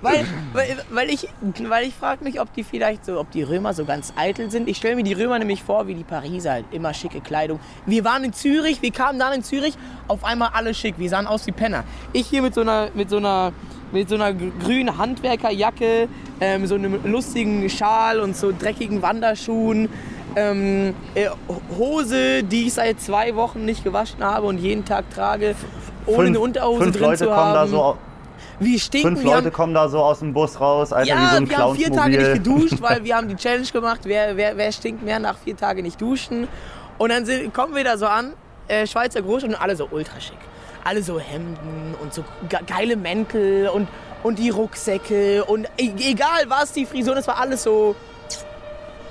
weil, weil, weil ich, weil ich frage mich, ob die vielleicht so, ob die Römer so ganz eitel sind. Ich stelle mir die Römer nämlich vor wie die Pariser, halt immer schicke Kleidung. Wir waren in Zürich, wir kamen dann in Zürich, auf einmal alle schick, wir sahen aus wie Penner. Ich hier mit so einer, mit so einer, mit so einer gr- grünen Handwerkerjacke, ähm, so einem lustigen Schal und so dreckigen Wanderschuhen. Ähm, äh, Hose, die ich seit zwei Wochen nicht gewaschen habe und jeden Tag trage, ohne eine Unterhose fünf drin Leute zu kommen haben. da so, wir stinken, fünf Leute haben, kommen da so aus dem Bus raus, Alter, wie ja, so ein wir haben vier Tage nicht geduscht, [LAUGHS] weil wir haben die Challenge gemacht, wer, wer, wer stinkt mehr nach vier Tagen nicht duschen. Und dann sind, kommen wir da so an, äh, Schweizer Großstadt und alle so ultra schick. Alle so Hemden und so ge geile Mäntel und, und die Rucksäcke und e egal was, die Frisuren, es war alles so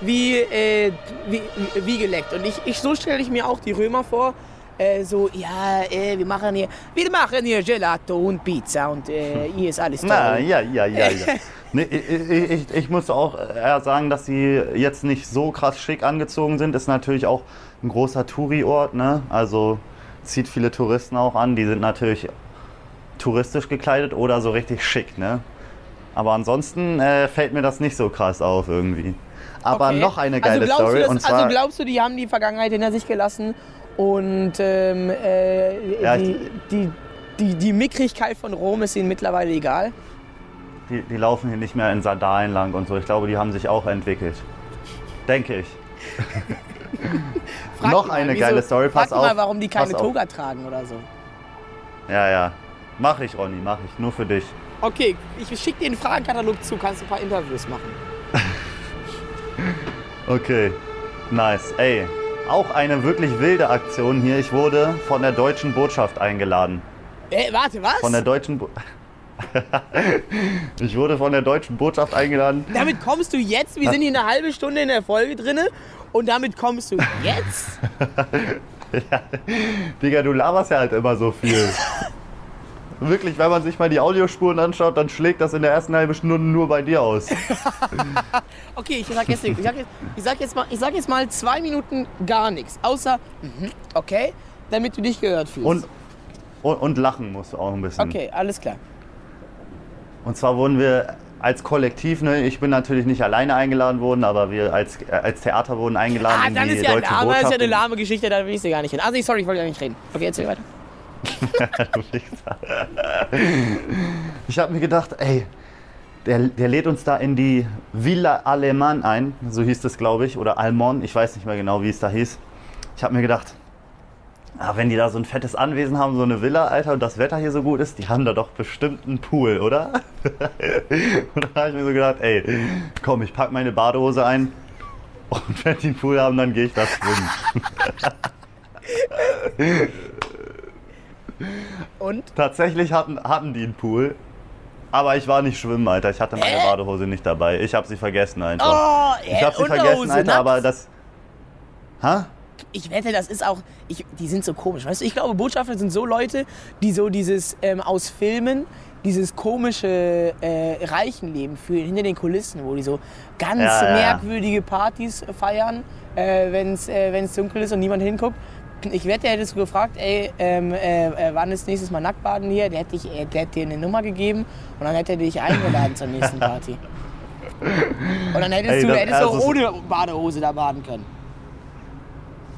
wie, äh, wie, wie geleckt. Und ich, ich so stelle ich mir auch die Römer vor. Äh, so, ja, äh, wir machen hier, wir machen hier Gelato und Pizza und äh, hier ist alles toll. Na, ja, ja, ja, ja. [LAUGHS] Nee, ich, ich, ich, muss auch eher sagen, dass sie jetzt nicht so krass schick angezogen sind. Ist natürlich auch ein großer Touri-Ort, ne? Also zieht viele Touristen auch an. Die sind natürlich touristisch gekleidet oder so richtig schick, ne? Aber ansonsten äh, fällt mir das nicht so krass auf irgendwie. Aber Okay. noch eine geile also Story. Du, und das, zwar, also glaubst du, die haben die Vergangenheit hinter sich gelassen und ähm, äh, Ja, die, die, die, die Mickrigkeit von Rom ist ihnen mittlerweile egal? die, die laufen hier nicht mehr in Sandalen lang und so. Ich glaube, die haben sich auch entwickelt. Denke ich. Frag Noch mal, eine wieso- geile Story, Frag pass mal, auf, warum die keine. Toga tragen oder so. Ja, ja. Mach ich, Ronny, mach ich. Nur für dich. Okay, ich schicke dir einen Fragenkatalog zu, kannst du ein paar Interviews machen. [LAUGHS] Okay, nice. Ey, auch eine wirklich wilde Aktion hier. Ich wurde von der deutschen Botschaft eingeladen. Äh, warte, was? Von der deutschen Bo [LAUGHS] Ich wurde von der deutschen Botschaft eingeladen. damit kommst du jetzt, wir sind hier eine halbe Stunde in der Folge drinne und damit kommst du jetzt? [LAUGHS] Digga, du laberst ja halt immer so viel. [LAUGHS] Wirklich, wenn man sich mal die Audiospuren anschaut, dann schlägt das in der ersten halben Stunde nur bei dir aus. [LAUGHS] Okay, ich sag jetzt, ich sag jetzt, ich sag jetzt, mal, ich sag jetzt mal zwei Minuten gar nichts, außer, mhm, okay, damit du dich gehört fühlst. Und, und, und lachen musst du auch ein bisschen. okay, alles klar. Und zwar wurden wir als Kollektiv, ne, ich bin natürlich nicht alleine eingeladen worden, aber wir als, äh, als Theater wurden eingeladen Ah, in dann die ist ja, deutsche lahme, ist ja eine lahme Geschichte, da will ich sie gar nicht hin. Also, sorry, ich wollte gar nicht reden. Okay, erzähl weiter. [LAUGHS] Ich habe mir gedacht, ey, der, der lädt uns da in die Villa Alemann ein, so hieß es, glaube ich, oder Almon, ich weiß nicht mehr genau, wie es da hieß. Ich habe mir gedacht, ah, wenn die da so ein fettes Anwesen haben, so eine Villa, Alter, und das Wetter hier so gut ist, die haben da doch bestimmt einen Pool, oder? [LAUGHS] und dann habe ich mir so gedacht, ey, komm, ich pack meine Badehose ein und [LAUGHS] wenn die einen Pool haben, dann gehe ich da schwimmen. Und? Tatsächlich hatten, hatten die einen Pool. Aber ich war nicht schwimmen, Alter. Ich hatte meine Hä? Badehose nicht dabei. Ich habe sie vergessen einfach. Oh, ich habe sie vergessen, Alter, nackt. aber das. Hä? Ich wette, das ist auch, ich, die sind so komisch. Weißt du, ich glaube, Botschafter sind so Leute, die so dieses ähm, aus Filmen, dieses komische äh, Reichenleben fühlen, hinter den Kulissen, wo die so ganz Ja, ja, ja. merkwürdige Partys feiern, äh, wenn es äh, wenn's dunkel ist und niemand hinguckt. Ich wette, hättest du gefragt, ey, ähm, äh, äh, wann ist nächstes Mal Nacktbaden hier? Der hätte, ich, äh, der hätte dir eine Nummer gegeben und dann hätte er dich eingeladen zur nächsten Party. Und dann hättest Ey, du, das- hättest du auch also- ohne Badehose da baden können.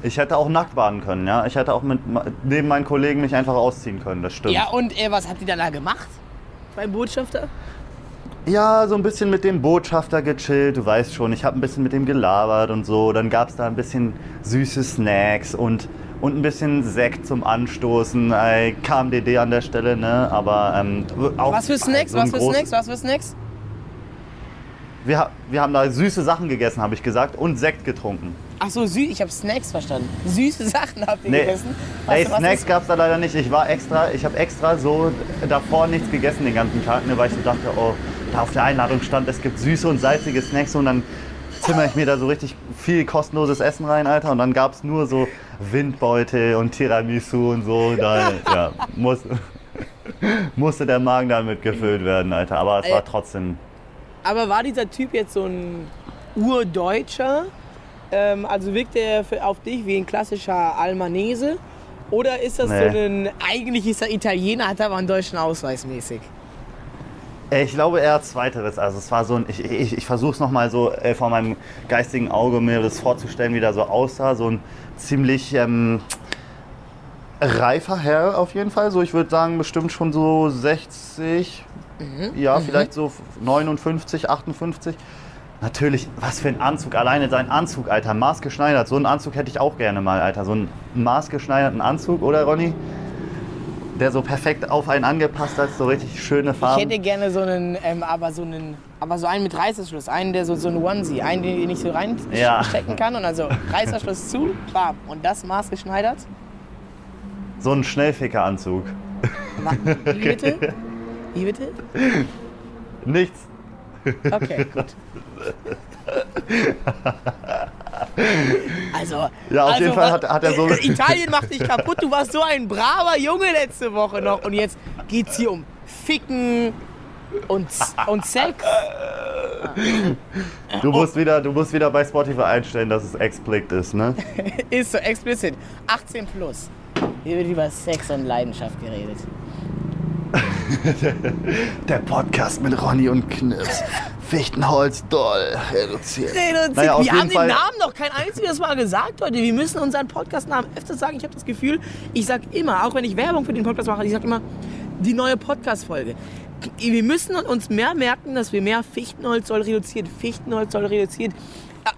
Ich hätte auch nackt baden können, ja. Ich hätte auch mit, neben meinen Kollegen mich einfach ausziehen können, das stimmt. Ja, und äh, was habt ihr dann da gemacht? Beim Botschafter? Ja, so ein bisschen mit dem Botschafter gechillt, du weißt schon, ich habe ein bisschen mit dem gelabert und so. Dann gab es da ein bisschen süße Snacks und, und ein bisschen Sekt zum Anstoßen. KMDD an der Stelle, ne? Aber ähm, auch Was für Snacks? so was für Snacks? Was für Snacks? Wir, wir haben da süße Sachen gegessen, habe ich gesagt, und Sekt getrunken. Ach so, süß. Ich habe Snacks verstanden. [LAUGHS] Süße Sachen habt ihr Nee, gegessen. Ey, du, was Snacks gab es da leider nicht. Ich war extra, ich habe extra so davor nichts gegessen den ganzen Tag, ne, weil ich so dachte, oh, da auf der Einladung stand, es gibt süße und salzige Snacks und dann zimmer ich mir da so richtig viel kostenloses Essen rein, Alter. Und dann gab es nur so Windbeutel und Tiramisu und so. Da ja, muss, [LAUGHS] musste der Magen damit gefüllt werden, Alter. Aber es war trotzdem. Aber war dieser Typ jetzt so ein Urdeutscher? Ähm, also wirkt er für, auf dich wie ein klassischer Almanese? Oder ist das Nee. so ein, eigentlich ist er Italiener, hat aber einen deutschen Ausweis mäßig? Äh, Ich glaube eher zweiteres. Also es war so ein, ich, ich, ich versuche es nochmal so äh, vor meinem geistigen Auge mir das vorzustellen, wie der so aussah. So ein ziemlich ähm, reifer Herr auf jeden Fall. So ich würde sagen bestimmt schon so 60, ja vielleicht so 59, 58. Natürlich, was für ein Anzug. Alleine sein Anzug, Alter, maßgeschneidert. So einen Anzug hätte ich auch gerne mal, Alter. So einen maßgeschneiderten Anzug, oder Ronny? Der so perfekt auf einen angepasst hat, so richtig schöne Ich Farben. hätte gerne so einen, ähm, aber so einen, aber so einen mit Reißverschluss, einen, der so, so ein Onesie, einen, den ich so Ja. reinstecken kann und also Reißverschluss zu, bam, und das maßgeschneidert. So ein Schnellfickeranzug. Wie [LAUGHS] bitte? Wie bitte? Nichts. Okay, gut. [LAUGHS] Also, Ja, auf also, jeden Fall hat- hat er so- [LAUGHS] Italien macht dich kaputt. Du warst so ein braver Junge letzte Woche noch. Und jetzt geht's hier um Ficken und, und Sex. [LAUGHS] Du musst, wieder, du musst wieder bei Spotify einstellen, dass es explicit ist, ne? [LAUGHS] Ist so explizit. 18 plus. Hier wird über Sex und Leidenschaft geredet. Der Podcast mit Ronny und Knips. Fichtenholz doll reduziert. Reduziert. Naja, wir haben Fall- den Namen noch kein einziges Mal gesagt heute. Wir müssen unseren Podcast-Namen öfter sagen. Ich habe das Gefühl, ich sag immer, auch wenn ich Werbung für den Podcast mache, ich sag immer, die neue Podcast-Folge. Wir müssen uns mehr merken, dass wir mehr Fichtenholz soll reduziert, Fichtenholz soll reduziert.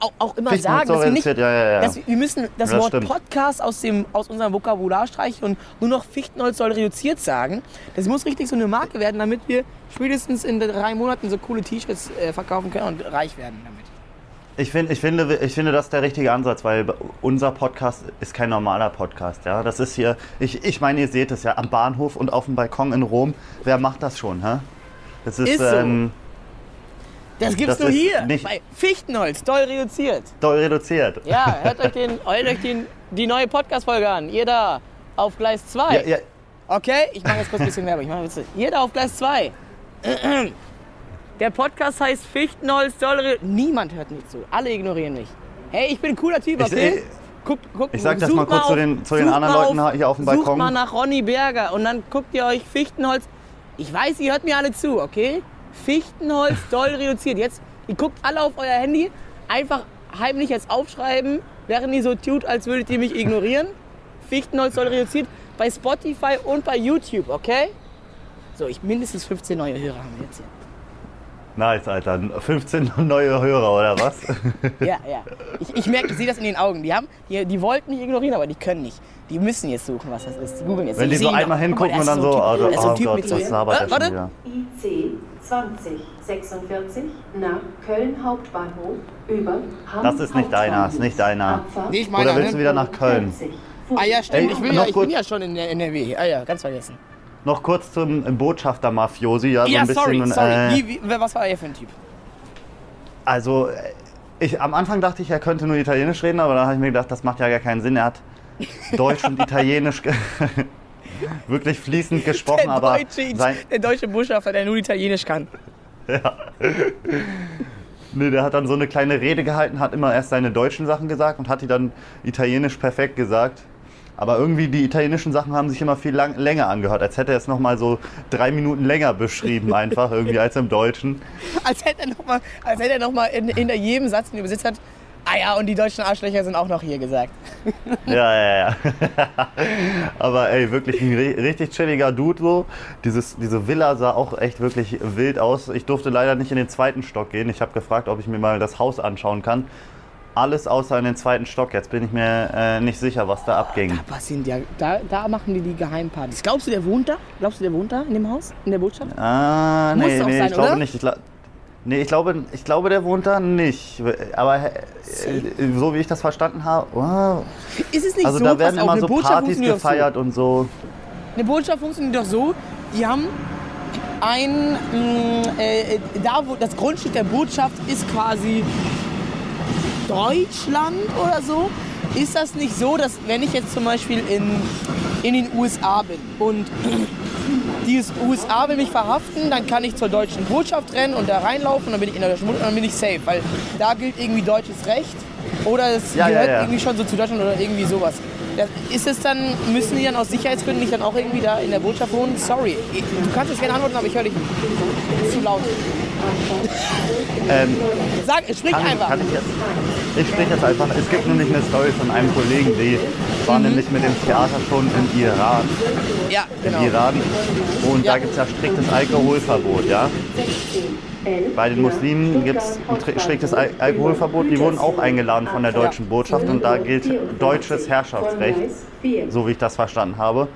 Auch, auch immer Fichtenholz sagen, dass wir nicht, ja, ja, ja. dass wir, wir müssen das Das Wort stimmt. Podcast aus, dem, aus unserem Vokabular streichen und nur noch Fichtenholz soll reduziert sagen. Das muss richtig so eine Marke werden, damit wir spätestens in drei Monaten so coole T-Shirts äh, verkaufen können und reich werden damit. Ich, find, ich, finde, ich finde, das ist der richtige Ansatz, weil unser Podcast ist kein normaler Podcast. Ja? Das ist hier, ich, ich meine, ihr seht es ja am Bahnhof und auf dem Balkon in Rom. Wer macht das schon? Hä? Das ist, Ist so. ähm, Das gibt's Das nur hier, nicht- bei Fichtenholz, doll reduziert. doll reduziert. Ja, [LAUGHS] hört euch, den, hört euch den, die neue Podcast-Folge an. Ihr da auf Gleis 2. Ja, ja, Okay, ich mache jetzt kurz ein bisschen Werbung. Ich mache jetzt, ihr da auf Gleis 2. [CLEARS THROAT] Der Podcast heißt Fichtenholz, doll reduziert. Niemand hört nicht zu. Alle ignorieren mich. Hey, ich bin ein cooler Typ, Ich- okay? ich- Guckt, guckt, ich sag das sucht mal kurz zu den- zu den sucht anderen Leuten hier auf dem Sucht Balkon. mal nach Ronny Berger und dann guckt ihr euch Fichtenholz. Ich weiß, ihr hört mir alle zu, okay? Fichtenholz doll reduziert. Jetzt, ihr guckt alle auf euer Handy, einfach heimlich jetzt aufschreiben, während ihr so tut, als würdet ihr mich ignorieren. Fichtenholz doll reduziert bei Spotify und bei YouTube, okay? So, ich mindestens 15 neue Hörer haben wir jetzt hier. Nice, Alter. 15 neue Hörer, oder was? [LAUGHS] Ja, ja. Ich, ich merke, ich sehe das in den Augen. Die, haben, die, die wollten mich ignorieren, aber die können nicht. Die müssen jetzt suchen, was das ist. Die googeln jetzt. Wenn die Ich so seh ihn einmal doch. hingucken Guck mal, und dann so, also, so ein oh Typ Gott, so- was labert Äh, warte. wieder? IC 2046 nach Köln Hauptbahnhof über Hamm Das ist nicht deiner, ist nicht deiner. Abfahrt Nicht meiner, Oder willst du ne? wieder nach Köln? 40. Ah ja, stimmt. Ey, Ich, will noch ja, ich bin ja schon in der NRW. Ah ja, ganz vergessen. Noch kurz zum Botschafter-Mafiosi. Ja, so ja, ein bisschen, sorry, sorry. äh, Wie, wie, was war er für ein Typ? Also, äh, ich, am Anfang dachte ich, er könnte nur Italienisch reden, aber dann habe ich mir gedacht, das macht ja gar keinen Sinn. Er hat Deutsch und [LAUGHS] Italienisch [LAUGHS] wirklich fließend gesprochen, Der aber deutsche, sein, der deutsche Botschafter, der nur Italienisch kann. [LAUGHS] nee, der hat dann so eine kleine Rede gehalten, hat immer erst seine deutschen Sachen gesagt und hat die dann italienisch perfekt gesagt. Aber irgendwie die italienischen Sachen haben sich immer viel lang, länger angehört, als hätte er es noch mal so drei Minuten länger beschrieben einfach irgendwie als im Deutschen. Als hätte er nochmal noch mal in, hinter jedem Satz, den er übersetzt hat, Ah ja, und die deutschen Arschlöcher sind auch noch hier gesagt. Ja, ja, ja. [LAUGHS] Aber ey, wirklich ein ri- richtig chilliger Dude so. Dieses, diese Villa sah auch echt wirklich wild aus. Ich durfte leider nicht in den zweiten Stock gehen. Ich habe gefragt, ob ich mir mal das Haus anschauen kann. Alles außer in den zweiten Stock. Jetzt bin ich mir äh, nicht sicher, was da abging. Da passieren ja, da, da machen die die Geheimpartys. Glaubst du, der wohnt da? Glaubst du, der wohnt da in dem Haus? In der Botschaft? Ah, Muss nee, auch nee, sein, ich glaube nicht. Ich, gla- nee, ich glaube, ich glaube, der wohnt da nicht. Aber äh, so wie ich das verstanden habe, oh, Ist es nicht also so, da werden immer so Botschaft Partys gefeiert und so. So. Eine Botschaft funktioniert doch so, die haben ein, mh, äh, da wo das Grundstück der Botschaft ist quasi Deutschland oder so. Ist das nicht so, dass wenn ich jetzt zum Beispiel in, in den USA bin und die USA will mich verhaften, dann kann ich zur deutschen Botschaft rennen und da reinlaufen und dann bin ich in der deutschen Botschaft und dann bin ich safe, weil da gilt irgendwie deutsches Recht oder es Ja, ja, gehört ja. irgendwie schon so zu Deutschland oder irgendwie sowas. Ist es dann, müssen die dann aus Sicherheitsgründen nicht dann auch irgendwie da in der Botschaft wohnen? Sorry, du kannst jetzt gerne antworten, aber ich höre dich zu laut. [LAUGHS] Ähm, Sag, sprich Kann, einfach. kann ich jetzt? Ich spreche jetzt einfach. Es gibt nämlich eine Story von einem Kollegen, die Mhm. war nämlich mit dem Theater schon im Iran. ja, Im genau. Iran. Und Ja. da gibt es ja striktes Alkoholverbot, ja. 16, 11, Bei den Muslimen gibt es ein tri- striktes Al Alkoholverbot. Die wurden auch eingeladen von der deutschen Botschaft und da gilt deutsches Herrschaftsrecht, so wie ich das verstanden habe.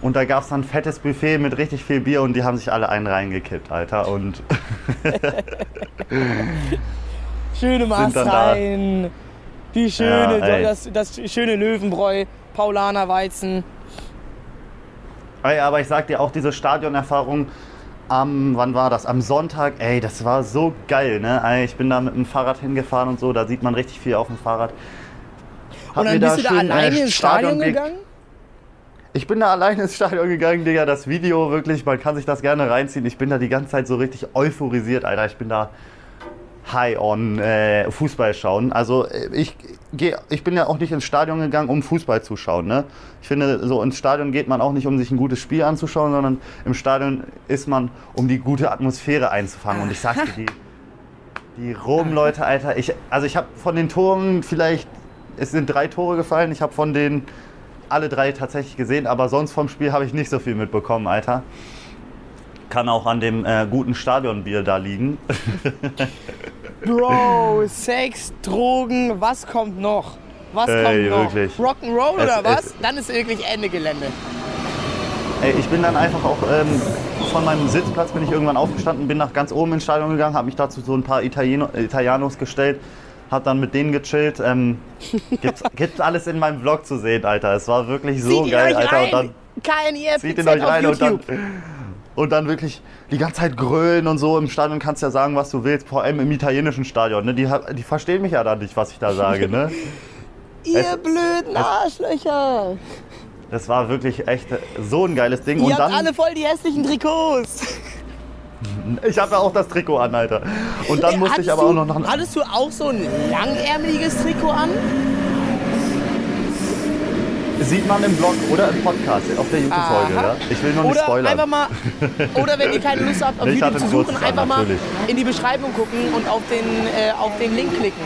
Und da gab es dann ein fettes Buffet mit richtig viel Bier und die haben sich alle einen reingekippt, Alter. Und [LAUGHS] Schöne da. Maßrein, die schöne, Ja, das, das schöne Löwenbräu, Paulaner Weizen. Ey, aber ich sag dir auch, diese Stadionerfahrung am, wann war das? Am Sonntag, ey, das war so geil, ne? Ey, ich bin da mit dem Fahrrad hingefahren und so, da sieht man richtig viel auf dem Fahrrad. Hab Und dann bist du da äh, alleine ins Stadion Stadionweg- gegangen? Ich bin da alleine ins Stadion gegangen, Digga. Das Video wirklich, man kann sich das gerne reinziehen. Ich bin da die ganze Zeit so richtig euphorisiert, Alter. Ich bin da high on äh, Fußball schauen. Also äh, ich, geh, ich bin ja auch nicht ins Stadion gegangen, um Fußball zu schauen. Ne? Ich finde, so ins Stadion geht man auch nicht, um sich ein gutes Spiel anzuschauen, sondern im Stadion ist man, um die gute Atmosphäre einzufangen. Und ich sag dir, die, die Rom-Leute, Alter, ich, also ich habe von den Toren vielleicht, es sind drei Tore gefallen, ich habe von denen alle drei tatsächlich gesehen, aber sonst vom Spiel habe ich nicht so viel mitbekommen, Alter. Kann auch an dem äh, guten Stadionbier da liegen. [LAUGHS] Bro, Sex, Drogen, was kommt noch? Was Ey, kommt noch? wirklich. Rock'n'Roll Es- oder was? es- Dann ist wirklich Ende Gelände. Ey, ich bin dann einfach auch ähm, von meinem Sitzplatz bin ich irgendwann aufgestanden, bin nach ganz oben ins Stadion gegangen, habe mich dazu so ein paar Italieno, Italianos gestellt, habe dann mit denen gechillt. Ähm, [LAUGHS] gibt's, gibt's alles in meinem Vlog zu sehen, Alter. Es war wirklich so Zieht ihn geil, Alter. rein. Und dann KNIFZ zieht in euch rein und dann, und dann wirklich die ganze Zeit grölen und so. Im Stadion kannst du ja sagen, was du willst, vor allem im italienischen Stadion. Ne? Die, die verstehen mich ja dann nicht, was ich da sage. Ne? [LAUGHS] Ihr es- blöden Arschlöcher. Das war wirklich echt so ein geiles Ding. Ihr Und habt dann, alle voll die hässlichen Trikots. Ich habe ja auch das Trikot an, Alter. Und dann musste ich Hattest aber du, auch noch nach Hattest du auch so ein langärmeliges Trikot an? Sieht man im Blog oder im Podcast auf der YouTube-Folge. Ja? Ich will nicht Oder spoilern. einfach mal, oder wenn ihr keine Lust habt, auf [LAUGHS] Ich YouTube zu suchen, kurzes an, einfach mal in die Beschreibung gucken und auf den, äh, auf den Link klicken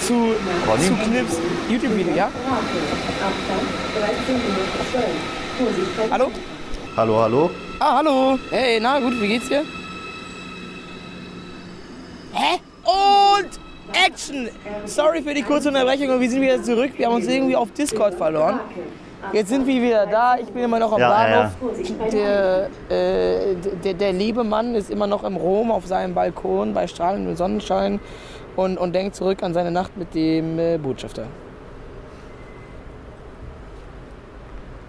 zu, Ronny? zu Knips YouTube-Video, ja? Abstand 13 Minuten 12. Vorsicht bei Hallo? hallo, hallo. Ah, hallo. Hey, na gut, wie geht's dir? Hä? Und Action! Sorry für die kurze Unterbrechung, aber wir sind wieder zurück. Wir haben uns irgendwie auf Discord verloren. Jetzt sind wir wieder da. Ich bin immer noch am Ja, Bahnhof. Der, äh, der, der liebe Mann ist immer noch im Rom auf seinem Balkon bei strahlendem Sonnenschein und, und denkt zurück an seine Nacht mit dem äh, Botschafter.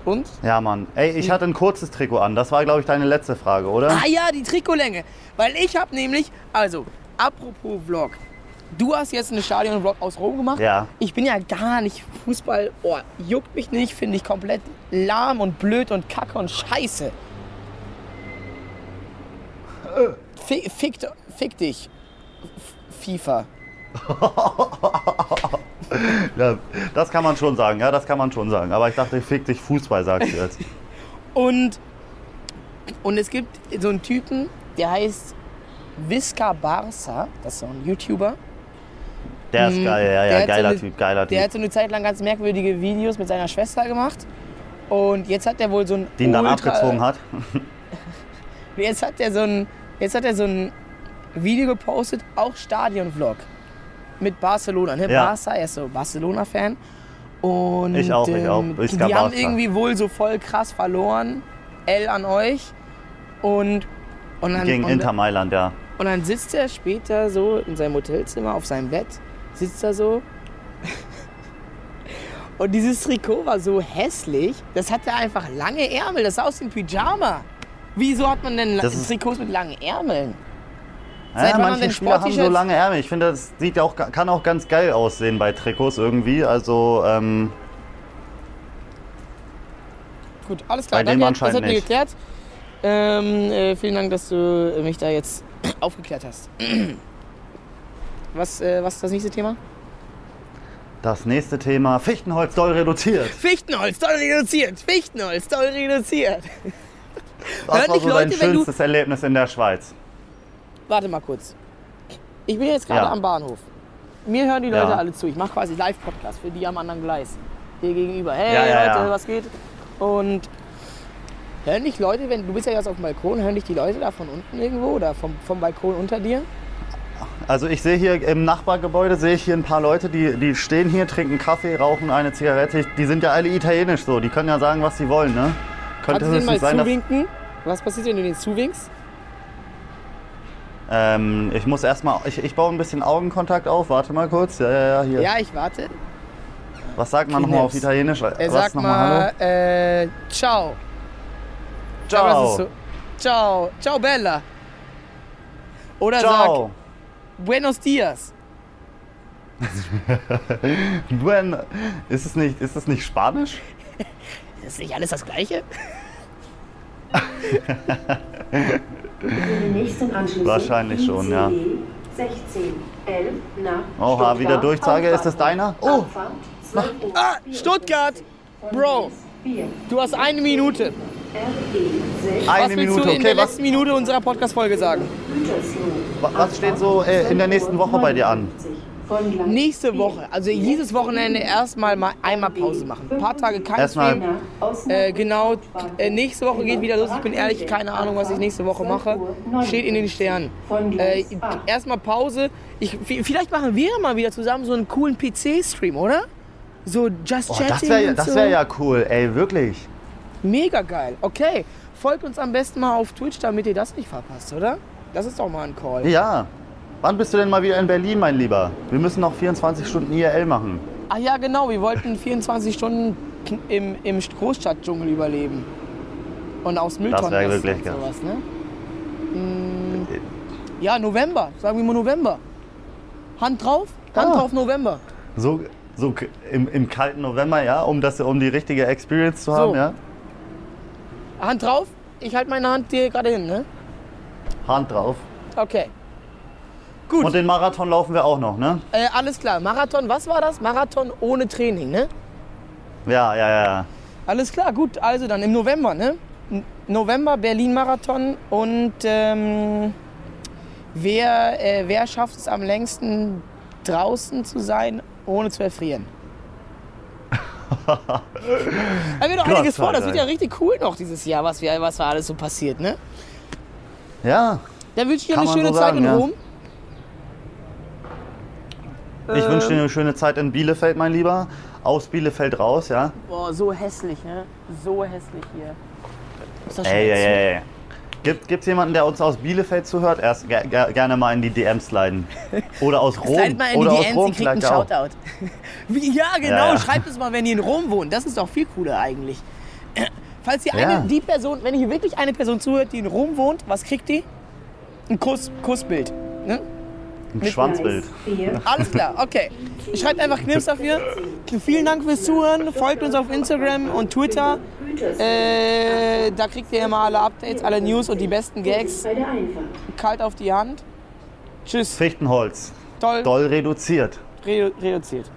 Und? Ja, Mann. Ey, ich hatte ein kurzes Trikot an. Das war, glaube ich, deine letzte Frage, oder? Ah ja, die Trikotlänge. Weil ich habe nämlich, also, apropos Vlog. Du hast jetzt einen Stadion-Vlog aus Rom gemacht. Ja. Ich bin ja gar nicht Fußball. Oh, juckt mich nicht, finde ich komplett lahm und blöd und kacke und scheiße. Fick, fick, fick dich, FIFA. [LAUGHS] Ja, das kann man schon sagen. Ja, das kann man schon sagen. Aber ich dachte, fick dich Fußball, sagst du jetzt. Und, und es gibt so einen Typen, der heißt Visca Barca, das ist so ein YouTuber. Der ist geil, ja, Der ja, geiler so eine- Typ, geiler Der Typ. hat so eine Zeit lang ganz merkwürdige Videos mit seiner Schwester gemacht. Und jetzt hat er wohl so ein. Die ihn dann ultra- abgezogen hat. [LAUGHS] Jetzt hat er so ein, jetzt hat er so ein Video gepostet, auch Stadion-Vlog mit Barcelona. Ne? Ja. Barca, er ist so Barcelona-Fan. Und Ich auch, ich ähm, auch. Ich die haben irgendwie wohl so voll krass verloren. L an euch. Und, und, dann, Gegen und, Inter Mailand, ja. Und dann sitzt er später so in seinem Hotelzimmer auf seinem Bett, sitzt er so. [LAUGHS] Und dieses Trikot war so hässlich, das hatte einfach lange Ärmel, das sah aus wie ein Pyjama. Wieso hat man denn Trikots mit langen Ärmeln? Seit ja manche Spieler haben so lange Ärmel. Ich finde, das sieht auch, kann auch ganz geil aussehen bei Trikots irgendwie. Also, ähm, Gut, alles klar, Bei danke, das hat mir geklärt. Ähm, äh, vielen Dank, dass du mich da jetzt aufgeklärt hast. Was, äh, was ist das nächste Thema? das nächste Thema: Fichtenholz doll reduziert. Fichtenholz, doll reduziert! Fichtenholz, doll reduziert! Was Hören war so dein wenn du- schönstes Erlebnis in der Schweiz? Warte mal kurz. Ich bin jetzt gerade Ja. am Bahnhof. Mir hören die Leute Ja. alle zu. Ich mache quasi Live-Podcast für die am anderen Gleis. Hier gegenüber. Hey Ja, Leute, was geht? Und hören dich Leute, wenn du bist ja jetzt auf dem Balkon, hören dich die Leute da von unten irgendwo oder vom, vom Balkon unter dir? Also ich sehe hier im Nachbargebäude sehe ich hier ein paar Leute, die, die stehen hier, trinken Kaffee, rauchen eine Zigarette. Die sind ja alle italienisch so, die können ja sagen, was sie wollen, ne? Könnte Kannst du denen mal sein, zuwinken? Was passiert, wenn du denen zuwinkst? ähm, ich muss erstmal, ich, ich baue ein bisschen Augenkontakt auf, warte mal kurz. Ja, ja, ja, hier. Ja, ich warte. Was sagt man nochmal auf. Italienisch? Er was sagt nochmal mal, äh, ciao. Ich glaube, das ist Ciao. so. Ciao. Ciao, Bella. Oder Ciao. sag Buenos Dias. [LAUGHS] Buen, ist es nicht, ist es nicht Spanisch? [LAUGHS] Ist nicht alles das Gleiche? Wahrscheinlich schon, ja. 16, 11 nach Oha, wieder Durchsage. Ist das deiner? Oh. Abfahrt 12 Uhr Ah, 44 Stuttgart. Bro. Linz 4. Du hast eine Minute. RE 6 Eine Was willst Minute, du in okay. der Was, letzten Minute unserer Podcast-Folge sagen? Was steht so äh, in der nächsten Woche bei dir an? Nächste 4. Woche, also dieses Wochenende erstmal mal einmal Pause machen. Ein paar Tage kein Erstmal- Stream. Äh, genau, äh, nächste Woche geht wieder los. Ich bin ehrlich, keine Ahnung, was ich nächste Woche mache. Steht in den Sternen. Äh, erstmal Pause. Ich, vielleicht machen wir mal wieder zusammen so einen coolen PC-Stream, oder? So Just Oh, Chatting das wäre und das so. wär ja cool, ey, wirklich. Mega geil. Okay, folgt uns am besten mal auf Twitch, damit ihr das nicht verpasst, oder? Das ist doch mal ein Call. Ja. Wann bist du denn mal wieder in Berlin, mein Lieber? Wir müssen noch 24 Stunden IRL machen. Ah ja, genau, wir wollten 24 Stunden im, im Großstadtdschungel überleben. Und aus Mülltonnen wär essen wirklich und geil. sowas, ne? Mm, ja, November, sagen wir mal November. Hand drauf, Hand Ah. drauf November. So, so im, im kalten November, ja, um, das, um die richtige Experience zu haben, So. ja. Hand drauf, ich halte meine Hand dir gerade hin, ne? Hand drauf. Okay. Gut, Und den Marathon laufen wir auch noch, ne? äh, alles klar. Marathon, was war das? Marathon ohne Training, ne? Ja, ja, ja. Alles klar, gut. Also dann im November, ne? November Berlin-Marathon und ähm, wer, äh, wer schafft es am längsten draußen zu sein, ohne zu erfrieren? [LAUGHS] da wird doch Gott einiges vor. Das wird ja richtig cool noch dieses Jahr, was, wir, was da alles so passiert, ne? Ja, Dann wünsche ich dir eine schöne so Zeit sagen, in ja. Rom. ich Ähm. wünsche dir eine schöne Zeit in Bielefeld, mein Lieber. Aus Bielefeld raus, ja. Boah, so hässlich, ne? So hässlich hier. Ist das schon Ey, ey, ey. Gibt es jemanden, der uns aus Bielefeld zuhört? Erst ger ger gerne mal in die DMs sliden. Oder aus [LAUGHS] Rom. Slidet mal in Oder die aus DMs, Rom ihr kriegt einen. Shoutout. [LAUGHS] Wie, ja, genau. Ja, ja. Schreibt es mal, wenn ihr in Rom wohnt. Das ist doch viel cooler eigentlich. [CLEARS THROAT] Falls ihr Ja. eine, die Person, wenn hier wirklich eine Person zuhört, die in Rom wohnt, was kriegt die? Ein Kuss, Kussbild. Ne? Ein Schwanzbild. Gleis [LAUGHS] 4. Alles klar, okay. Schreibt einfach Knips dafür. Vielen Dank fürs Zuhören. Folgt uns auf Instagram und Twitter. Äh, da kriegt ihr immer alle Updates, alle News und die besten Gags kalt auf die Hand. Tschüss. Fichtenholz. Toll Doll reduziert. redu reduziert.